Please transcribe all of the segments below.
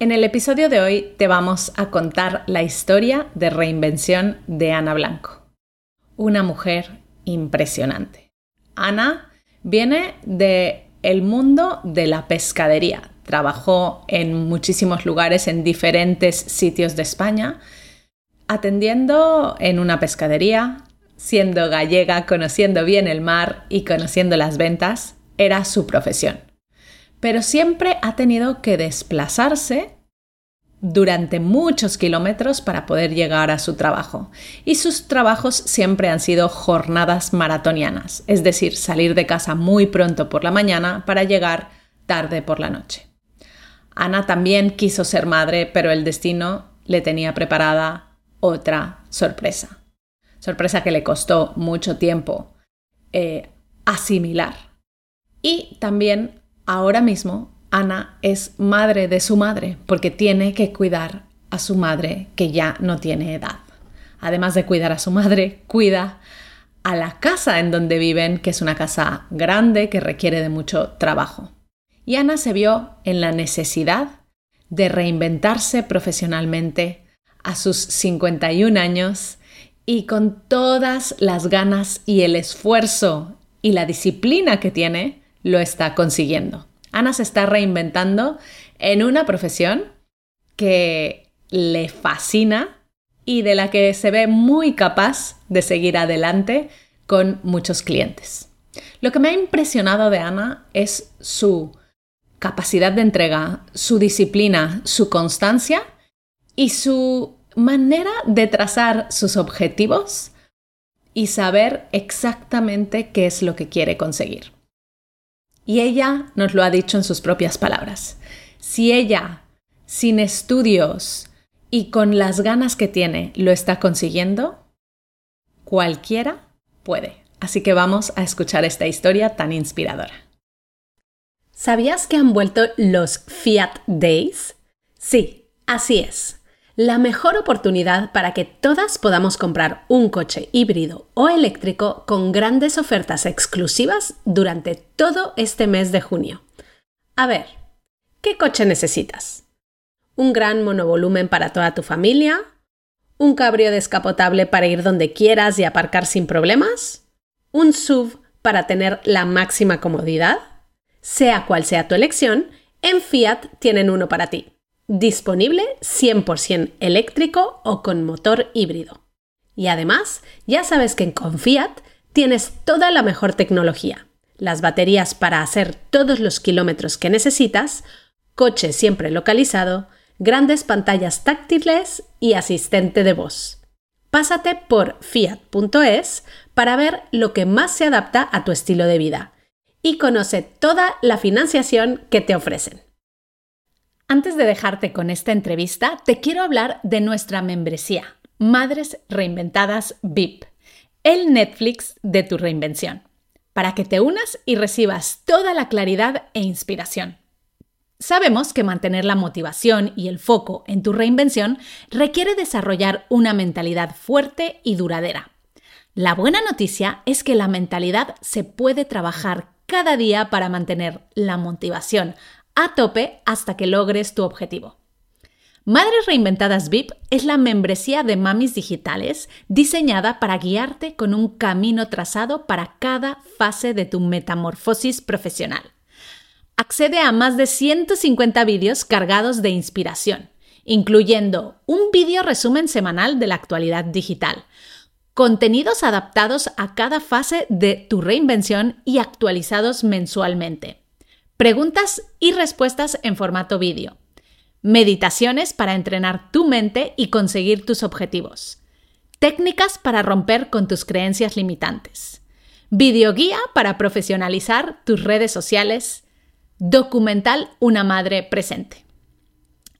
En el episodio de hoy te vamos a contar la historia de reinvención de Ana Blanco, una mujer impresionante. Ana viene de mundo de la pescadería. Trabajó en muchísimos lugares en diferentes sitios de España, atendiendo en una pescadería, siendo gallega, conociendo bien el mar y conociendo las ventas, era su profesión pero siempre ha tenido que desplazarse durante muchos kilómetros para poder llegar a su trabajo. Y sus trabajos siempre han sido jornadas maratonianas, es decir, salir de casa muy pronto por la mañana para llegar tarde por la noche. Ana también quiso ser madre, pero el destino le tenía preparada otra sorpresa. Sorpresa que le costó mucho tiempo eh, asimilar. Y también Ahora mismo, Ana es madre de su madre porque tiene que cuidar a su madre que ya no tiene edad. Además de cuidar a su madre, cuida a la casa en donde viven, que es una casa grande que requiere de mucho trabajo. Y Ana se vio en la necesidad de reinventarse profesionalmente a sus 51 años y con todas las ganas y el esfuerzo y la disciplina que tiene, lo está consiguiendo. Ana se está reinventando en una profesión que le fascina y de la que se ve muy capaz de seguir adelante con muchos clientes. Lo que me ha impresionado de Ana es su capacidad de entrega, su disciplina, su constancia y su manera de trazar sus objetivos y saber exactamente qué es lo que quiere conseguir. Y ella nos lo ha dicho en sus propias palabras. Si ella, sin estudios y con las ganas que tiene, lo está consiguiendo, cualquiera puede. Así que vamos a escuchar esta historia tan inspiradora. ¿Sabías que han vuelto los Fiat Days? Sí, así es la mejor oportunidad para que todas podamos comprar un coche híbrido o eléctrico con grandes ofertas exclusivas durante todo este mes de junio. A ver, ¿qué coche necesitas? ¿Un gran monovolumen para toda tu familia? ¿Un cabrio descapotable para ir donde quieras y aparcar sin problemas? ¿Un SUV para tener la máxima comodidad? Sea cual sea tu elección, en Fiat tienen uno para ti disponible 100% eléctrico o con motor híbrido. Y además, ya sabes que en Confiat tienes toda la mejor tecnología, las baterías para hacer todos los kilómetros que necesitas, coche siempre localizado, grandes pantallas táctiles y asistente de voz. Pásate por fiat.es para ver lo que más se adapta a tu estilo de vida y conoce toda la financiación que te ofrecen. Antes de dejarte con esta entrevista, te quiero hablar de nuestra membresía, Madres Reinventadas VIP, el Netflix de tu reinvención, para que te unas y recibas toda la claridad e inspiración. Sabemos que mantener la motivación y el foco en tu reinvención requiere desarrollar una mentalidad fuerte y duradera. La buena noticia es que la mentalidad se puede trabajar cada día para mantener la motivación a tope hasta que logres tu objetivo. Madres Reinventadas VIP es la membresía de mamis digitales diseñada para guiarte con un camino trazado para cada fase de tu metamorfosis profesional. Accede a más de 150 vídeos cargados de inspiración, incluyendo un vídeo resumen semanal de la actualidad digital, contenidos adaptados a cada fase de tu reinvención y actualizados mensualmente Preguntas y respuestas en formato vídeo. Meditaciones para entrenar tu mente y conseguir tus objetivos. Técnicas para romper con tus creencias limitantes. Videoguía para profesionalizar tus redes sociales. Documental Una Madre Presente.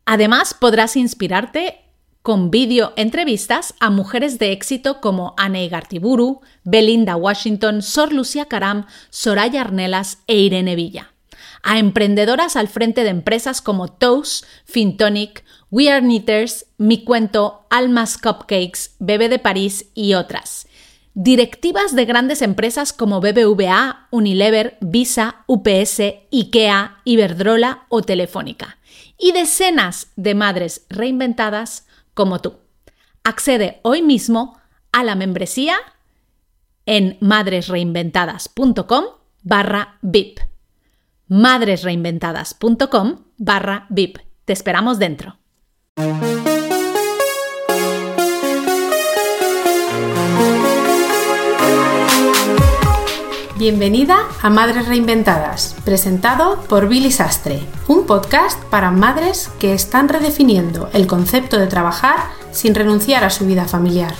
Además, podrás inspirarte con vídeo entrevistas a mujeres de éxito como Anne Gartiburu, Belinda Washington, Sor Lucía Caram, Soraya Arnelas e Irene Villa a emprendedoras al frente de empresas como Toast, Fintonic, We Are Knitters, Mi Cuento, Almas Cupcakes, Bebé de París y otras. directivas de grandes empresas como BBVA, Unilever, Visa, UPS, IKEA, Iberdrola o Telefónica, y decenas de madres reinventadas como tú. Accede hoy mismo a la membresía en madresreinventadas.com barra VIP. madresreinventadas.com barra VIP. Te esperamos dentro. Bienvenida a Madres Reinventadas, presentado por Billy Sastre, un podcast para madres que están redefiniendo el concepto de trabajar sin renunciar a su vida familiar.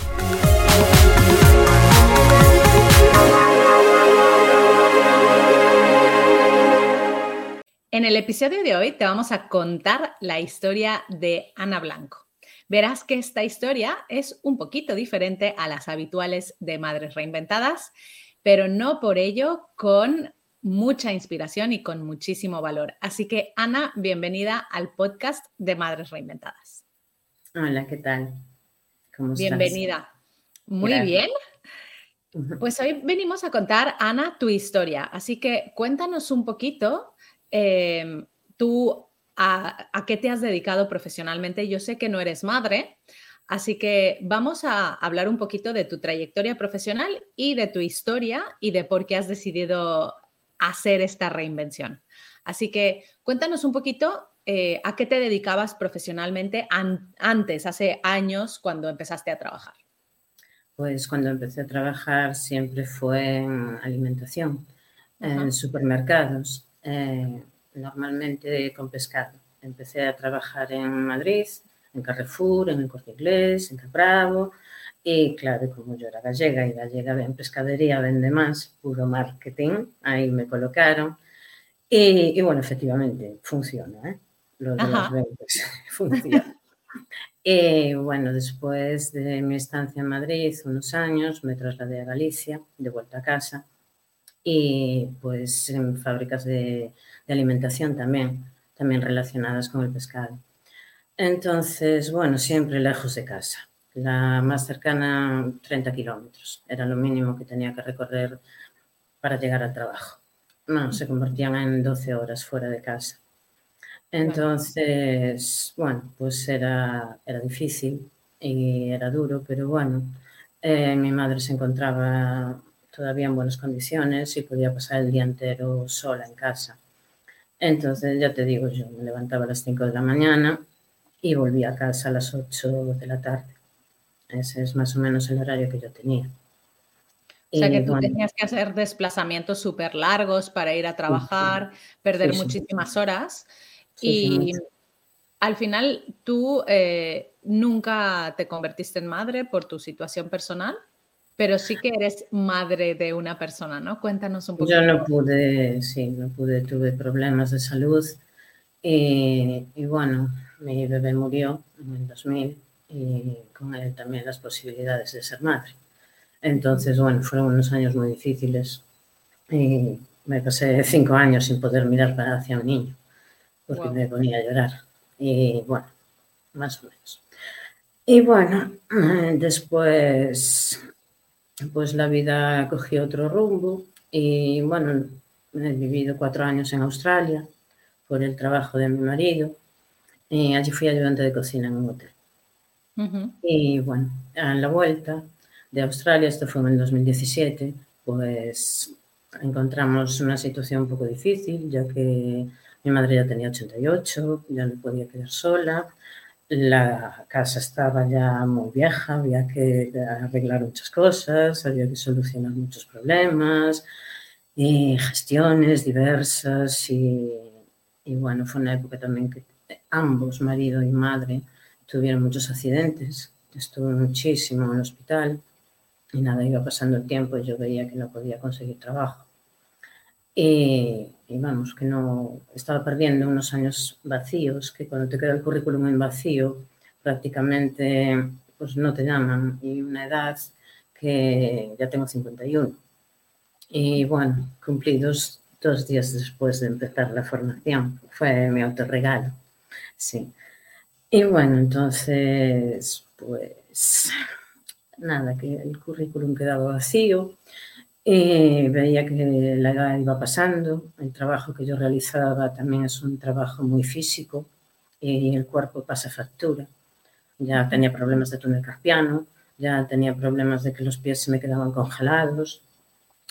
En el episodio de hoy te vamos a contar la historia de Ana Blanco. Verás que esta historia es un poquito diferente a las habituales de Madres Reinventadas pero no por ello con mucha inspiración y con muchísimo valor. Así que, Ana, bienvenida al podcast de Madres Reinventadas. Hola, ¿qué tal? ¿Cómo bienvenida. Muy bien. Pues hoy venimos a contar, Ana, tu historia. Así que cuéntanos un poquito, em, tú, a, a, qué te has dedicado profesionalmente. Yo sé que no eres madre, Así que vamos a hablar un poquito de tu trayectoria profesional y de tu historia y de por qué has decidido hacer esta reinvención. Así que cuéntanos un poquito eh, a qué te dedicabas profesionalmente antes, hace años, cuando empezaste a trabajar. Pues cuando empecé a trabajar siempre fue en alimentación, en supermercados, eh, normalmente con pescado. Empecé a trabajar en Madrid en Carrefour, en el Corte Inglés, en Capravo. Y claro, como yo era gallega y gallega en pescadería vende más, puro marketing, ahí me colocaron. Y, bueno, efectivamente, funciona, ¿eh? Lo de los ventas, funciona. Y bueno, después de mi estancia en Madrid, unos años, me trasladé a Galicia, de vuelta a casa, y pues en fábricas de, de alimentación también, también relacionadas con el pescado. Entonces, bueno, siempre lejos de casa. La más cercana, 30 kilómetros. Era lo mínimo que tenía que recorrer para llegar al trabajo. No, se convertían en 12 horas fuera de casa. Entonces, bueno, pues era, era difícil y era duro, pero bueno, eh, mi madre se encontraba todavía en buenas condiciones y podía pasar el día entero sola en casa. Entonces, ya te digo, yo me levantaba a las 5 de la mañana, y volví a casa a las 8 de la tarde. Ese es más o menos el horario que yo tenía. O sea que tú tenías que hacer desplazamientos súper largos para ir a trabajar, perder muchísimas horas. y al final, ¿tú eh, nunca te convertiste en madre por tu situación personal? Pero sí que eres madre de una persona, ¿no? Cuéntanos un poco. Yo no pude, sí, no pude, tuve problemas de salud. y bueno, mi bebé murió en el 2000 y con él también las posibilidades de ser madre. Entonces, bueno, fueron unos años muy difíciles y me pasé cinco años sin poder mirar para hacia un niño porque me ponía a llorar. Y bueno, más o menos. Y bueno, después, pues la vida cogió otro rumbo y bueno, he vivido cuatro años en Australia por el trabajo de mi marido y allí fui ayudante de cocina en un hotel. Y bueno, a la vuelta de Australia, esto fue en el 2017, pues encontramos una situación un poco difícil, ya que mi madre ya tenía 88, ya no podía quedar sola, la casa estaba ya muy vieja, había que arreglar muchas cosas, había que solucionar muchos problemas, y gestiones diversas, y, bueno, fue una época también que ambos, marido y madre, tuvieron muchos accidentes. Estuve muchísimo en el hospital y nada, iba pasando el tiempo y yo veía que no podía conseguir trabajo. Y, vamos, que no estaba perdiendo unos años vacíos, que cuando te queda el currículum en vacío, prácticamente pues no te llaman. Y una edad que ya tengo 51. Y bueno, cumplí dos, dos días después de empezar la formación. Fue mi autorregalo. Sí. Y bueno, entonces, pues nada, que el currículum quedaba vacío. Eh, veía que la edad iba pasando, el trabajo que yo realizaba también es un trabajo muy físico y el cuerpo pasa factura. Ya tenía problemas de túnel carpiano, ya tenía problemas de que los pies se me quedaban congelados.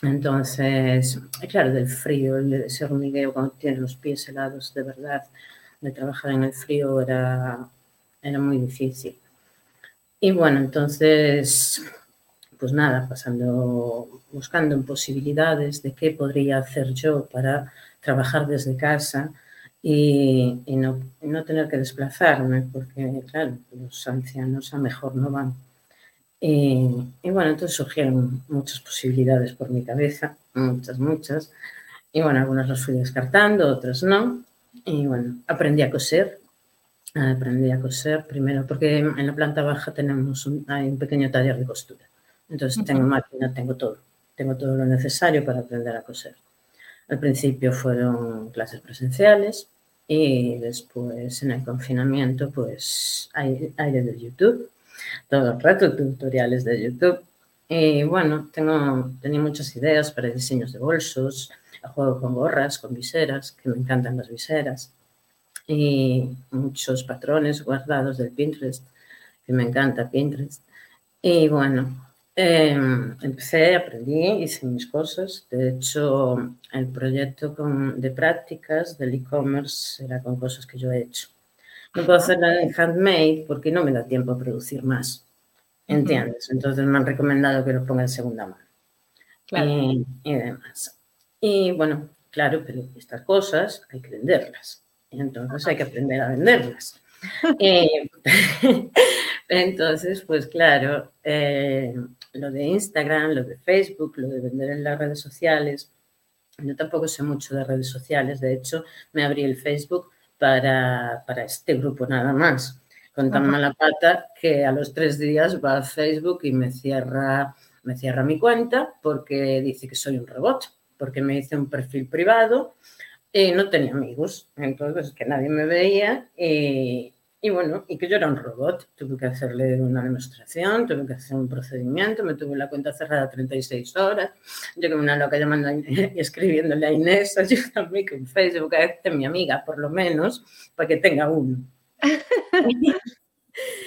Entonces, claro, del frío, ese hormigueo cuando tienes los pies helados, de verdad, de trabajar en el frío era, era muy difícil. Y bueno, entonces, pues nada, pasando, buscando posibilidades de qué podría hacer yo para trabajar desde casa y, no, no, tener que desplazarme, porque claro, los ancianos a mejor no van. Y, bueno, entonces surgieron muchas posibilidades por mi cabeza, muchas, muchas. Y bueno, algunas las fui descartando, otras no. Y bueno, aprendí a coser, aprendí a coser primero, porque en la planta baja tenemos hay un pequeño taller de costura. Entonces tengo máquina, tengo todo, tengo todo lo necesario para aprender a coser. Al principio fueron clases presenciales y después en el confinamiento pues aire de YouTube, todo el rato tutoriales de YouTube. Y bueno, tengo, tenía muchas ideas para diseños de bolsos, juego con gorras, con viseras, que me encantan las viseras y muchos patrones guardados del Pinterest, que me encanta Pinterest. Y bueno, em, empecé, aprendí, hice mis cosas. De hecho, el proyecto de prácticas del e-commerce era con cosas que yo he hecho. No puedo hacerla en handmade porque no me da tiempo a producir más. ¿Entiendes? Entonces me han recomendado que lo ponga en segunda mano. Y, y demás. Y bueno, claro, pero estas cosas hay que venderlas. Entonces hay que aprender a venderlas. Eh, entonces, pues claro, eh, lo de Instagram, lo de Facebook, lo de vender en las redes sociales. Yo tampoco sé mucho de redes sociales, de hecho, me abrí el Facebook para, para este grupo nada más. Con tan mala pata que a los tres días va a Facebook y me cierra, me cierra mi cuenta porque dice que soy un robot, porque me hice un perfil privado y no tenía amigos, entonces que nadie me veía y, y, bueno, y que yo era un robot. Tuve que hacerle una demostración, tuve que hacer un procedimiento, me tuve la cuenta cerrada 36 horas. Yo como una loca llamando y escribiéndole a Inés, ayúdame con Facebook, a este mi amiga por lo menos, para que tenga uno.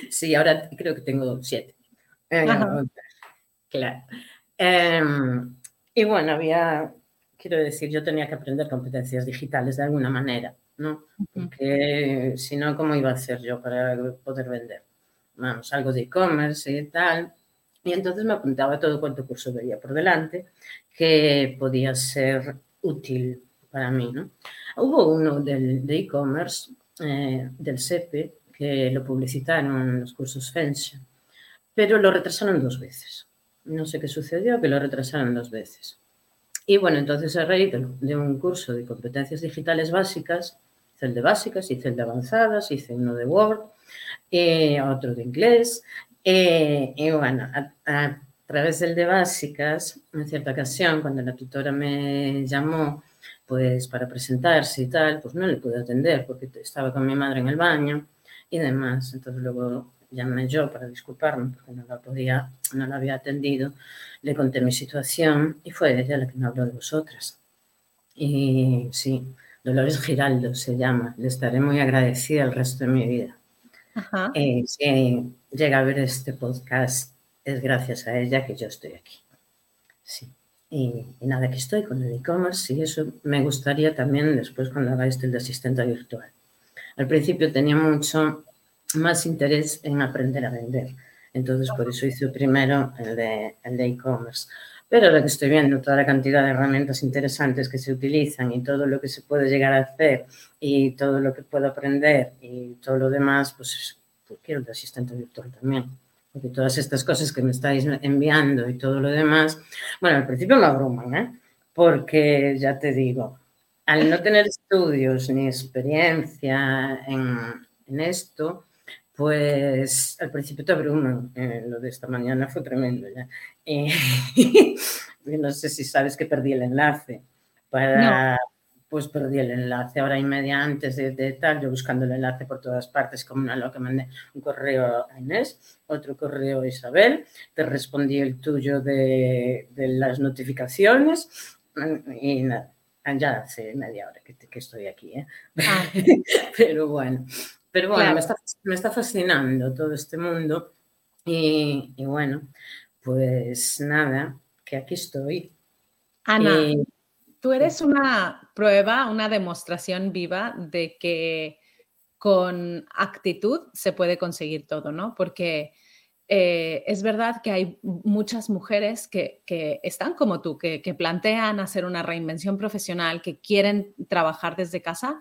sí, ahora creo que tengo siete. Eh, claro. Eh, y bueno, había quiero decir, yo tenía que aprender competencias digitales de alguna manera, ¿no? Porque si no, ¿cómo iba a hacer yo para poder vender? Vamos, algo de e-commerce y tal. Y entonces me apuntaba todo cuanto curso veía por delante que podía ser útil para mí, ¿no? Hubo uno del, de e-commerce, eh, del SEPE, que lo publicitaron en los cursos Fensha, pero lo retrasaron dos veces. No sé qué sucedió, que lo retrasaron dos veces. Y bueno, entonces a raíz de un curso de competencias digitales básicas, hice el de básicas, hice el de avanzadas, hice uno de Word, eh, otro de inglés. Eh, y bueno, a, través del de básicas, en cierta ocasión, cuando la tutora me llamó, pues para presentarse y tal, pues no le pude atender porque estaba con mi madre en el baño y demás. Entonces luego llamé yo para disculparme porque no la podía, no la había atendido, le conté mi situación y fue ella la que me habló de vosotras. Y sí, Dolores Giraldo se llama, le estaré muy agradecida el resto de mi vida. Ajá. Eh, si llega a ver este podcast, es gracias a ella que yo estoy aquí. Sí. Y, y nada, que estoy con el e-commerce y eso me gustaría también después cuando haga esto el de asistente virtual. Al principio tenía mucho más interés en aprender a vender. Entonces, por eso hice primero el de e-commerce. Pero ahora que estoy viendo toda la cantidad de herramientas interesantes que se utilizan y todo lo que se puede llegar a hacer y todo lo que puedo aprender y todo lo demás, pues, pues quiero el de asistente virtual también. Porque todas estas cosas que me estáis enviando y todo lo demás, bueno, al principio me abruman, ¿eh? Porque ya te digo, al no tener estudios ni experiencia en, en esto, pues al principio te abruman. Eh, lo de esta mañana fue tremendo ya. Eh, no sé si sabes que perdí el enlace para, pues perdí el enlace hora y media antes de, de, tal, yo buscando el enlace por todas partes como una loca, mandé un correo a Inés, otro correo a Isabel, te respondí el tuyo de, de las notificaciones y nada, ya hace media hora que, que estoy aquí, ¿eh? ah. pero bueno, pero bueno, claro. me, está, me, está, fascinando todo este mundo y, y bueno, pues nada, que aquí estoy. Ana, y, tú eres una prueba, una demostración viva de que con actitud se puede conseguir todo, ¿no? Porque eh, es verdad que hay muchas mujeres que, que están como tú, que, que, plantean hacer una reinvención profesional, que quieren trabajar desde casa,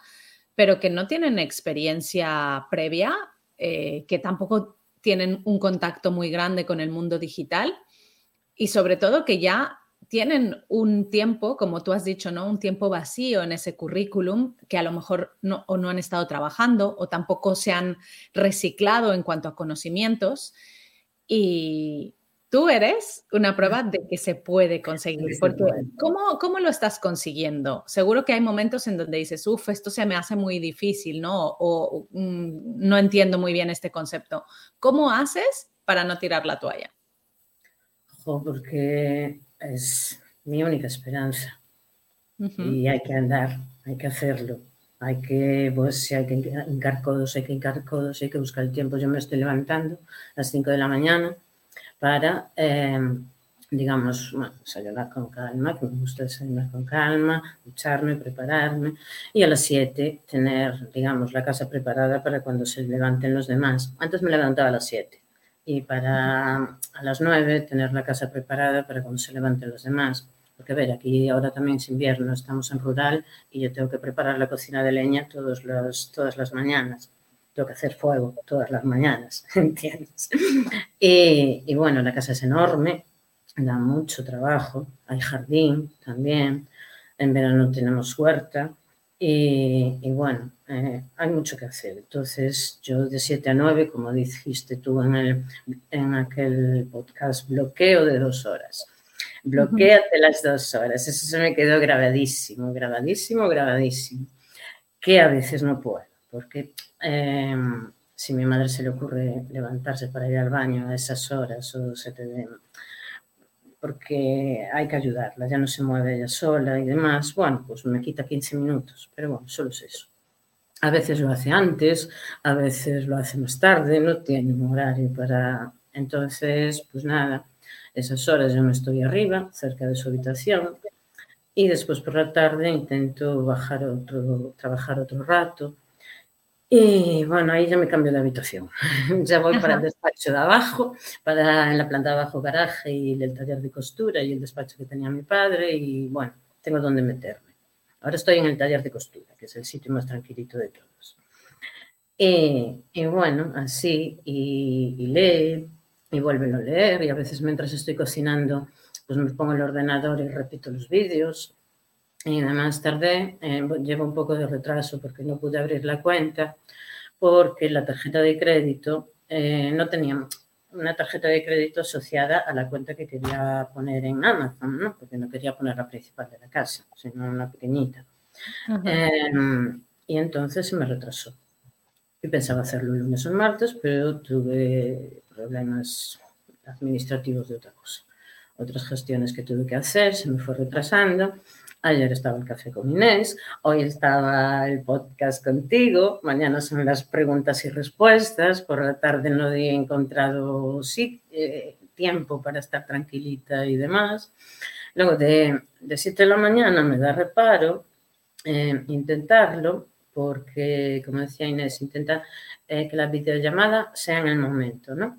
pero que no tienen experiencia previa, eh, que tampoco tienen un contacto muy grande con el mundo digital y sobre todo que ya tienen un tiempo, como tú has dicho, ¿no? Un tiempo vacío en ese currículum que a lo mejor no, o no han estado trabajando o tampoco se han reciclado en cuanto a conocimientos. Y tú eres una prueba de que se puede conseguir. Porque, ¿cómo, ¿Cómo lo estás consiguiendo? Seguro que hay momentos en donde dices, uff, esto se me hace muy difícil, ¿no? O um, no entiendo muy bien este concepto. ¿Cómo haces para no tirar la toalla? Jo, porque es mi única esperanza. Uh -huh. Y hay que andar, hay que hacerlo. Hay que, pues, si hay que hincar codos, hay que hincar codos, hay que buscar el tiempo. Yo me estoy levantando a las 5 de la mañana para, eh, digamos, bueno, desayunar con calma, que me gusta desayunar con calma, ducharme, prepararme, y a las 7 tener, digamos, la casa preparada para cuando se levanten los demás. Antes me levantaba a las 7 y para a las 9 tener la casa preparada para cuando se levanten los demás. Porque, a ver, aquí ahora también es invierno, estamos en rural y yo tengo que preparar la cocina de leña todos los, todas las mañanas. Tengo que hacer fuego todas las mañanas, ¿entiendes? Y, y bueno, la casa es enorme, da mucho trabajo, hay jardín también, en verano tenemos huerta y, bueno, eh, hay mucho que hacer. Entonces, yo de 7 a 9, como dijiste tú en, el, en aquel podcast, bloqueo de dos horas. Bloquéate -huh. las dos horas. Eso se me quedó grabadísimo, grabadísimo, grabadísimo. Que a veces no puedo, porque eh, si a mi madre se le ocurre levantarse para ir al baño a esas horas o se te den porque hay que ayudarla, ya no se mueve ella sola y demás, bueno, pues me quita 15 minutos, pero bueno, solo es eso. A veces lo hace antes, a veces lo hace más tarde, no tiene un horario para... Entonces, pues nada, esas horas yo me estoy arriba, cerca de su habitación, y después por la tarde intento bajar otro, trabajar otro rato, y bueno, ahí ya me cambio de habitación. ya voy para el despacho de abajo, para en la planta de abajo garaje y el taller de costura y el despacho que tenía mi padre y bueno, tengo donde meterme. Ahora estoy en el taller de costura, que es el sitio más tranquilito de todos. Y, y bueno, así, y, y lee, y vuelven a leer, y a veces mientras estoy cocinando, pues me pongo el ordenador y repito los vídeos, y además tardé, eh, llevo un poco de retraso porque no pude abrir la cuenta, porque la tarjeta de crédito eh, no tenía una tarjeta de crédito asociada a la cuenta que quería poner en Amazon, ¿no? porque no quería poner la principal de la casa, sino una pequeñita. Eh, y entonces se me retrasó. Y pensaba hacerlo el lunes o el martes, pero tuve problemas administrativos de otra cosa. Otras gestiones que tuve que hacer, se me fue retrasando Ayer estaba el café con Inés, hoy estaba el podcast contigo, mañana son las preguntas y respuestas, por la tarde no he encontrado sí, eh, tiempo para estar tranquilita y demás. Luego de, de 7 de la mañana me da reparo eh, intentarlo, porque, como decía Inés, intenta eh, que la videollamada sea en el momento, ¿no?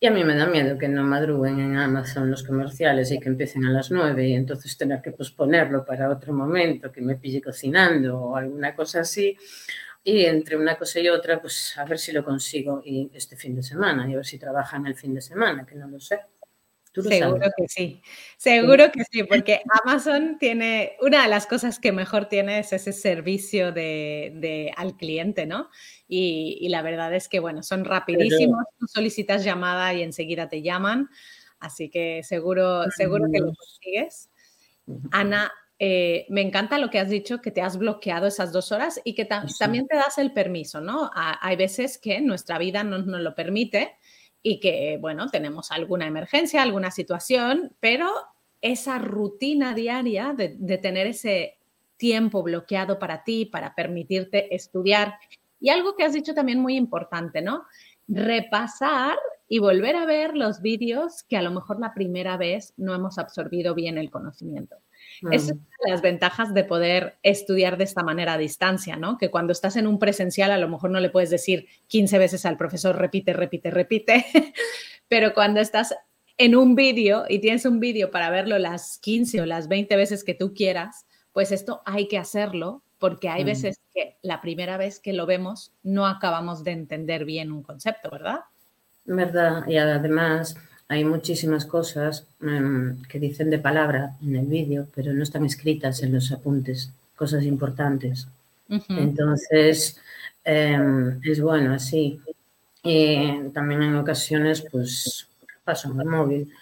Y a mí me da miedo que no madruguen en Amazon los comerciales y que empiecen a las 9 y entonces tener que posponerlo para otro momento, que me pille cocinando o alguna cosa así. Y entre una cosa y otra, pues a ver si lo consigo y este fin de semana y a ver si trabajan el fin de semana, que no lo sé. ¿Tú lo Seguro sabes? que sí, seguro que sí, porque Amazon tiene, una de las cosas que mejor tiene es ese servicio de, de al cliente, ¿no? Y, y, la verdad es que, bueno, son rapidísimos, Pero... tú solicitas llamada y enseguida te llaman, así que seguro, seguro que lo consigues. Ana, eh, me encanta lo que has dicho, que te has bloqueado esas dos horas y que también te das el permiso, ¿no? hay veces que nuestra vida no nos lo permite y que, bueno, tenemos alguna emergencia, alguna situación, pero esa rutina diaria de, tener ese tiempo bloqueado para ti, para permitirte estudiar. Y algo que has dicho también muy importante, ¿no? Repasar y volver a ver los vídeos que a lo mejor la primera vez no hemos absorbido bien el conocimiento. Esas son las ventajas de poder estudiar de esta manera a distancia, ¿no? Que cuando estás en un presencial a lo mejor no le puedes decir 15 veces al profesor, repite, repite, repite, pero cuando estás en un vídeo y tienes un vídeo para verlo las 15 o las 20 veces que tú quieras, pues esto hay que hacerlo porque hay veces que la primera vez que lo vemos no acabamos de entender bien un concepto, ¿verdad? Verdad, y además hay muchísimas cosas em, que dicen de palabra en el vídeo, pero no están escritas en los apuntes, cosas importantes. Entonces, em, es bueno así. Y también en ocasiones, pues, paso en el móvil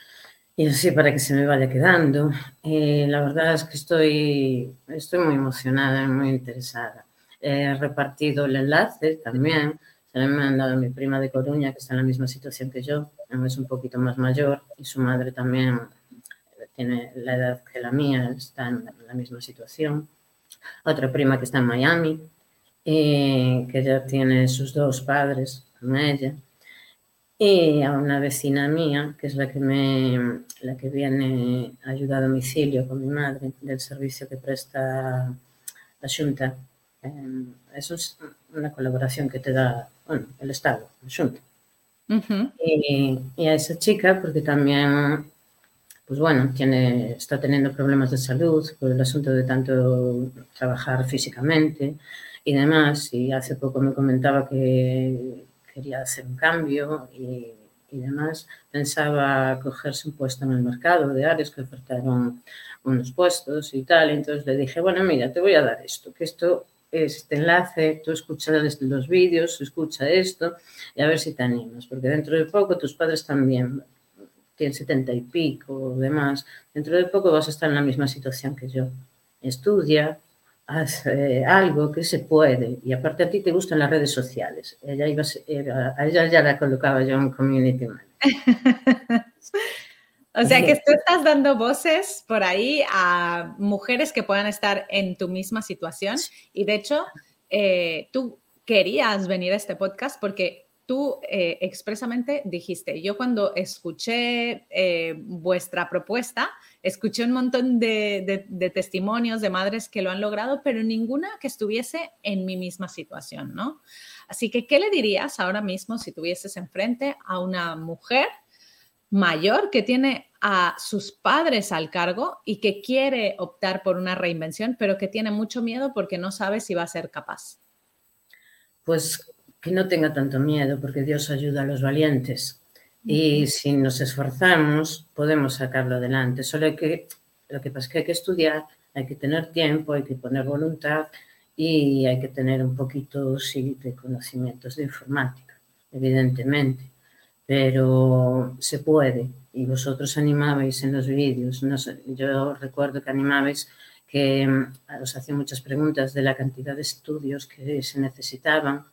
y así para que se me vaya quedando. la verdad es que estoy, estoy muy emocionada y muy interesada. He repartido el enlace también se le han mandado a mi prima de Coruña, que está en la misma situación que yo, es un poquito más mayor y su madre también tiene la edad que la mía, está en la misma situación. Otra prima que está en Miami, y que ya tiene sus dos padres con ella. Y a una vecina mía, que es la que, me, la que viene a ayudar a domicilio con mi madre, del servicio que presta la Junta. Eh, eso es una colaboración que te da bueno, el Estado, la Junta. Y, a esa chica, porque también, pues bueno, tiene, está teniendo problemas de salud por el asunto de tanto trabajar físicamente y demás. Y hace poco me comentaba que quería hacer un cambio y, y demás. Pensaba cogerse un puesto en el mercado de áreas que ofertaron unos puestos y tal. Entonces le dije, bueno, mira, te voy a dar esto, que esto este enlace, tú escuchas los vídeos, escucha esto y a ver si te animas, porque dentro de poco tus padres también tienen setenta y pico o demás, dentro de poco vas a estar en la misma situación que yo. Estudia, haz eh, algo que se puede y aparte a ti te gustan las redes sociales. Ella iba, a ella ya la colocaba yo en Community Manager. O sea que tú estás dando voces por ahí a mujeres que puedan estar en tu misma situación. Y de hecho, eh, tú querías venir a este podcast porque tú eh, expresamente dijiste, yo cuando escuché eh, vuestra propuesta, escuché un montón de, de, testimonios de madres que lo han logrado, pero ninguna que estuviese en mi misma situación, ¿no? Así que, ¿qué le dirías ahora mismo si tuvieses enfrente a una mujer mayor que tiene a sus padres al cargo y que quiere optar por una reinvención, pero que tiene mucho miedo porque no sabe si va a ser capaz? Pues que no tenga tanto miedo, porque Dios ayuda a los valientes. Y si nos esforzamos, podemos sacarlo adelante. Solo hay que, lo que pasa es que hay que estudiar, hay que tener tiempo, hay que poner voluntad y hay que tener un poquito sí, de conocimientos de informática, evidentemente pero se puede. Y vosotros animabais en los vídeos, no yo recuerdo que animabais que mm, os hacía muchas preguntas de la cantidad de estudios que se necesitaban.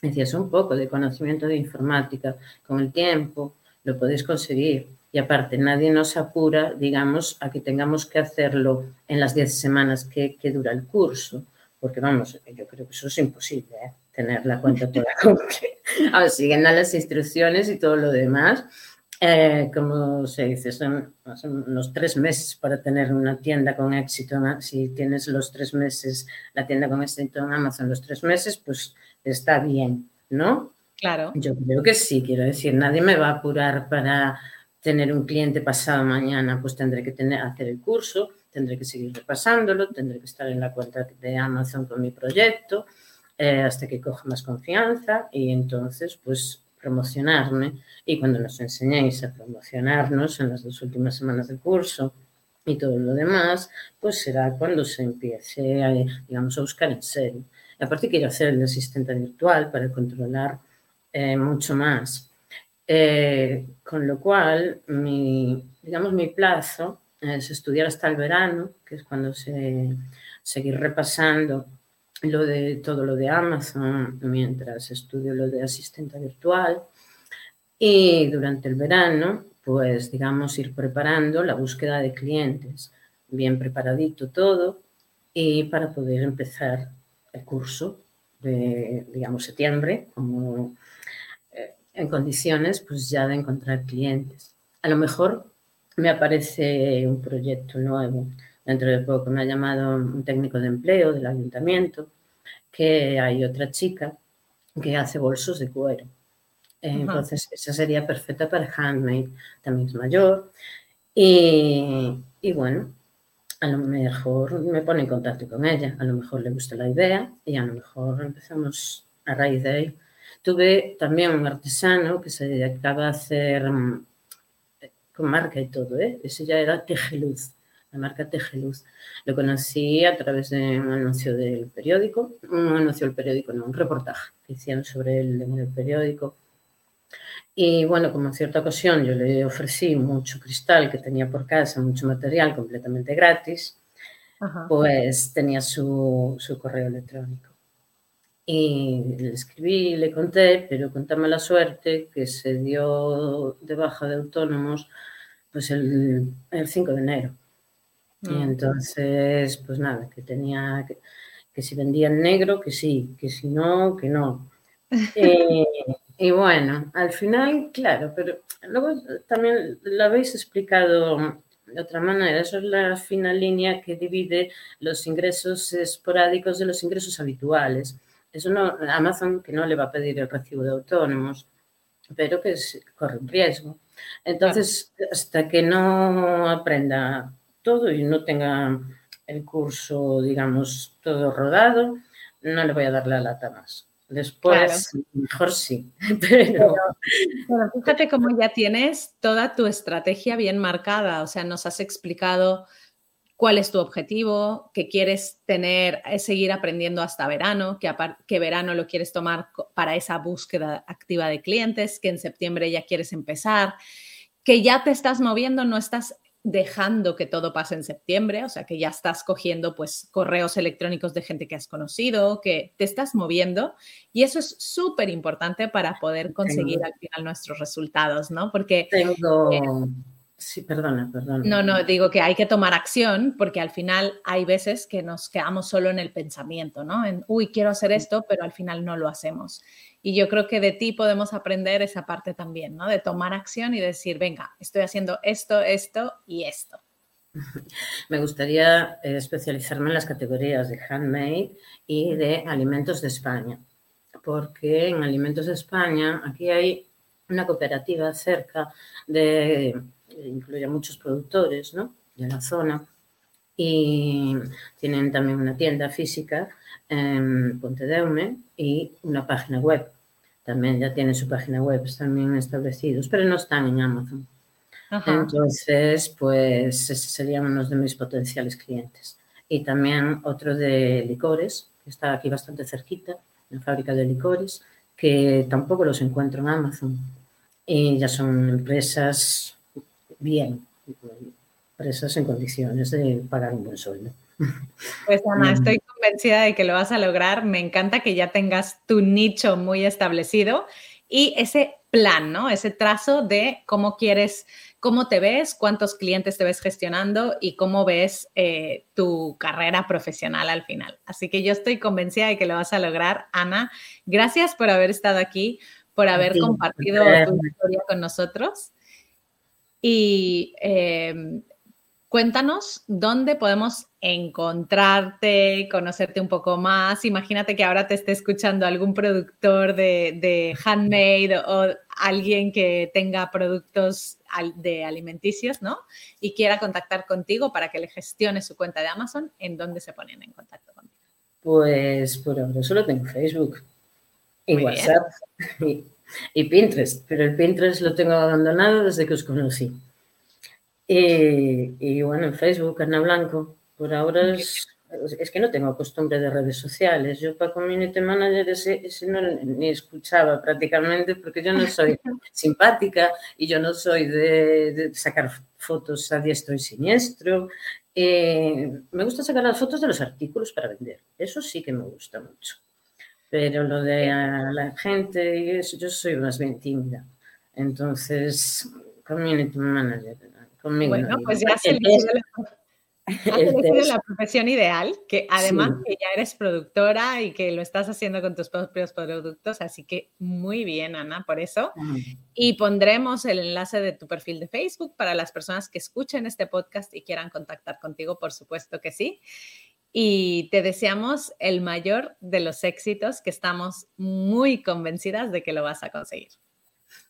Decías un poco de conocimiento de informática, con el tiempo lo podéis conseguir. Y aparte, nadie nos apura, digamos, a que tengamos que hacerlo en las 10 semanas que, que dura el curso, porque vamos, yo creo que eso es imposible. ¿eh? Tener la cuenta toda completa. siguen las instrucciones y todo lo demás. Eh, como se dice, son, unos tres meses para tener una tienda con éxito. Si tienes los tres meses, la tienda con éxito en Amazon, los tres meses, pues está bien, ¿no? Claro. Yo creo que sí, quiero decir, nadie me va a apurar para tener un cliente pasado mañana, pues tendré que tener, hacer el curso, tendré que seguir repasándolo, tendré que estar en la cuenta de Amazon con mi proyecto, eh, hasta que coja más confianza y entonces pues promocionarme y cuando nos enseñéis a promocionarnos en las dos últimas semanas del curso y todo lo demás, pues será cuando se empiece a, digamos, a buscar en serio. Y aparte quiero hacer el asistente virtual para controlar eh, mucho más. Eh, con lo cual, mi, digamos, mi plazo es estudiar hasta el verano, que es cuando se seguir repasando lo de todo lo de Amazon mientras estudio lo de asistente virtual y durante el verano, pues digamos ir preparando la búsqueda de clientes, bien preparadito todo y para poder empezar el curso de, digamos, septiembre, como eh, en condiciones pues ya de encontrar clientes. A lo mejor me aparece un proyecto nuevo. Dentro de poco me ha llamado un técnico de empleo del ayuntamiento, que hay otra chica que hace bolsos de cuero. Entonces, esa sería perfecta para handmade. También es mayor. Y, y, bueno, a lo mejor me pone en contacto con ella. A lo mejor le gusta la idea y a lo mejor empezamos a raíz de ahí. Tuve también un artesano que se dedicaba a hacer mm, con marca y todo, ¿eh? Ese ya era Tejeluz, la marca Tejeluz. Lo conocí a través de un anuncio del periódico, un anuncio del periódico, no, un reportaje que hicieron sobre él en el periódico. Y bueno, como en cierta ocasión yo le ofrecí mucho cristal que tenía por casa, mucho material completamente gratis, pues tenía su, su correo electrónico. Y le escribí, le conté, pero contame la suerte que se dio de baja de autónomos pues el, el 5 de enero. Y mm. entonces, pues nada, que tenía que, que, si vendía en negro, que sí, que si no, que no. Eh, y bueno, al final, claro, pero luego también lo habéis explicado de otra manera. Eso es la fina línea que divide los ingresos esporádicos de los ingresos habituales. Eso no, Amazon que no le va a pedir el recibo de autónomos, pero que corre un riesgo. Entonces, hasta que no aprenda todo y no tenga el curso, digamos, todo rodado, no le voy a dar la lata más. Después, mejor sí. Pero... pero... fíjate cómo ya tienes toda tu estrategia bien marcada. O sea, nos has explicado cuál es tu objetivo, que quieres tener, es seguir aprendiendo hasta verano, que, que verano lo quieres tomar para esa búsqueda activa de clientes, que en septiembre ya quieres empezar, que ya te estás moviendo, no estás dejando que todo pase en septiembre, o sea, que ya estás cogiendo pues correos electrónicos de gente que has conocido, que te estás moviendo y eso es súper importante para poder conseguir al final nuestros resultados, ¿no? Porque tengo eh, Sí, perdona, perdona. No, no, digo que hay que tomar acción porque al final hay veces que nos quedamos solo en el pensamiento, ¿no? En, uy, quiero hacer esto, pero al final no lo hacemos. Y yo creo que de ti podemos aprender esa parte también, ¿no? De tomar acción y decir, venga, estoy haciendo esto, esto y esto. Me gustaría eh, especializarme en las categorías de handmade y de alimentos de España, porque en alimentos de España aquí hay una cooperativa cerca de incluye muchos productores ¿no? de la zona y tienen también una tienda física en Pontedeume y una página web. También ya tienen su página web, bien establecidos, pero no están en Amazon. Entonces, pues ese serían uno de mis potenciales clientes. Y también otro de licores, que está aquí bastante cerquita, en fábrica de licores, que tampoco los encuentro en Amazon. Y ya son empresas bien, presas en condiciones de pagar un buen sueldo. Pues Ana, estoy convencida de que lo vas a lograr. Me encanta que ya tengas tu nicho muy establecido y ese plan, ¿no? Ese trazo de cómo quieres, cómo te ves, cuántos clientes te ves gestionando y cómo ves eh, tu carrera profesional al final. Así que yo estoy convencida de que lo vas a lograr, Ana. Gracias por haber estado aquí, por haber compartido tu historia con nosotros. Y em, cuéntanos dónde podemos encontrarte, conocerte un poco más. Imagínate que ahora te esté escuchando algún productor de, handmade o alguien que tenga productos de alimenticios, ¿no? Y quiera contactar contigo para que le gestione su cuenta de Amazon, ¿en dónde se ponen en contacto contigo? Pues por ahora solo tengo Facebook y WhatsApp. y Pinterest, pero el Pinterest lo tengo abandonado desde que os conocí. Y, bueno, en Facebook, Ana Blanco, por ahora es, es, que no tengo costumbre de redes sociales. Yo para Community Manager ese, no ni escuchaba prácticamente porque yo no soy simpática y yo no soy de, sacar fotos a diestro y siniestro. Eh, me gusta sacar las fotos de los artículos para vender. Eso sí que me gusta mucho. Pero lo de la gente, yo soy más bien tímida. Entonces, community manager, conmigo. Bueno, pues ya se Has la profesión ideal, que además que ya eres productora y que lo estás haciendo con tus propios productos, así que muy bien, Ana, por eso. Y pondremos el enlace de tu perfil de Facebook para las personas que escuchen este podcast y quieran contactar contigo, por supuesto que sí. Y te deseamos el mayor de los éxitos, que estamos muy convencidas de que lo vas a conseguir.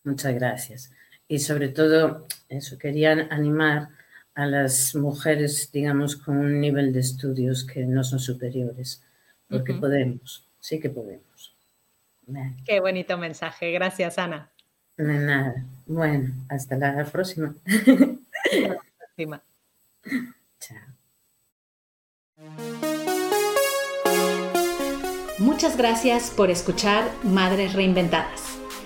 Muchas gracias. Y sobre todo, eso, quería animar a las mujeres, digamos, con un nivel de estudios que no son superiores, porque podemos, sí que podemos. Qué bonito mensaje, gracias Ana. De nada. Bueno, hasta la próxima. Hasta la próxima. Chao. Muchas gracias por escuchar Madres Reinventadas.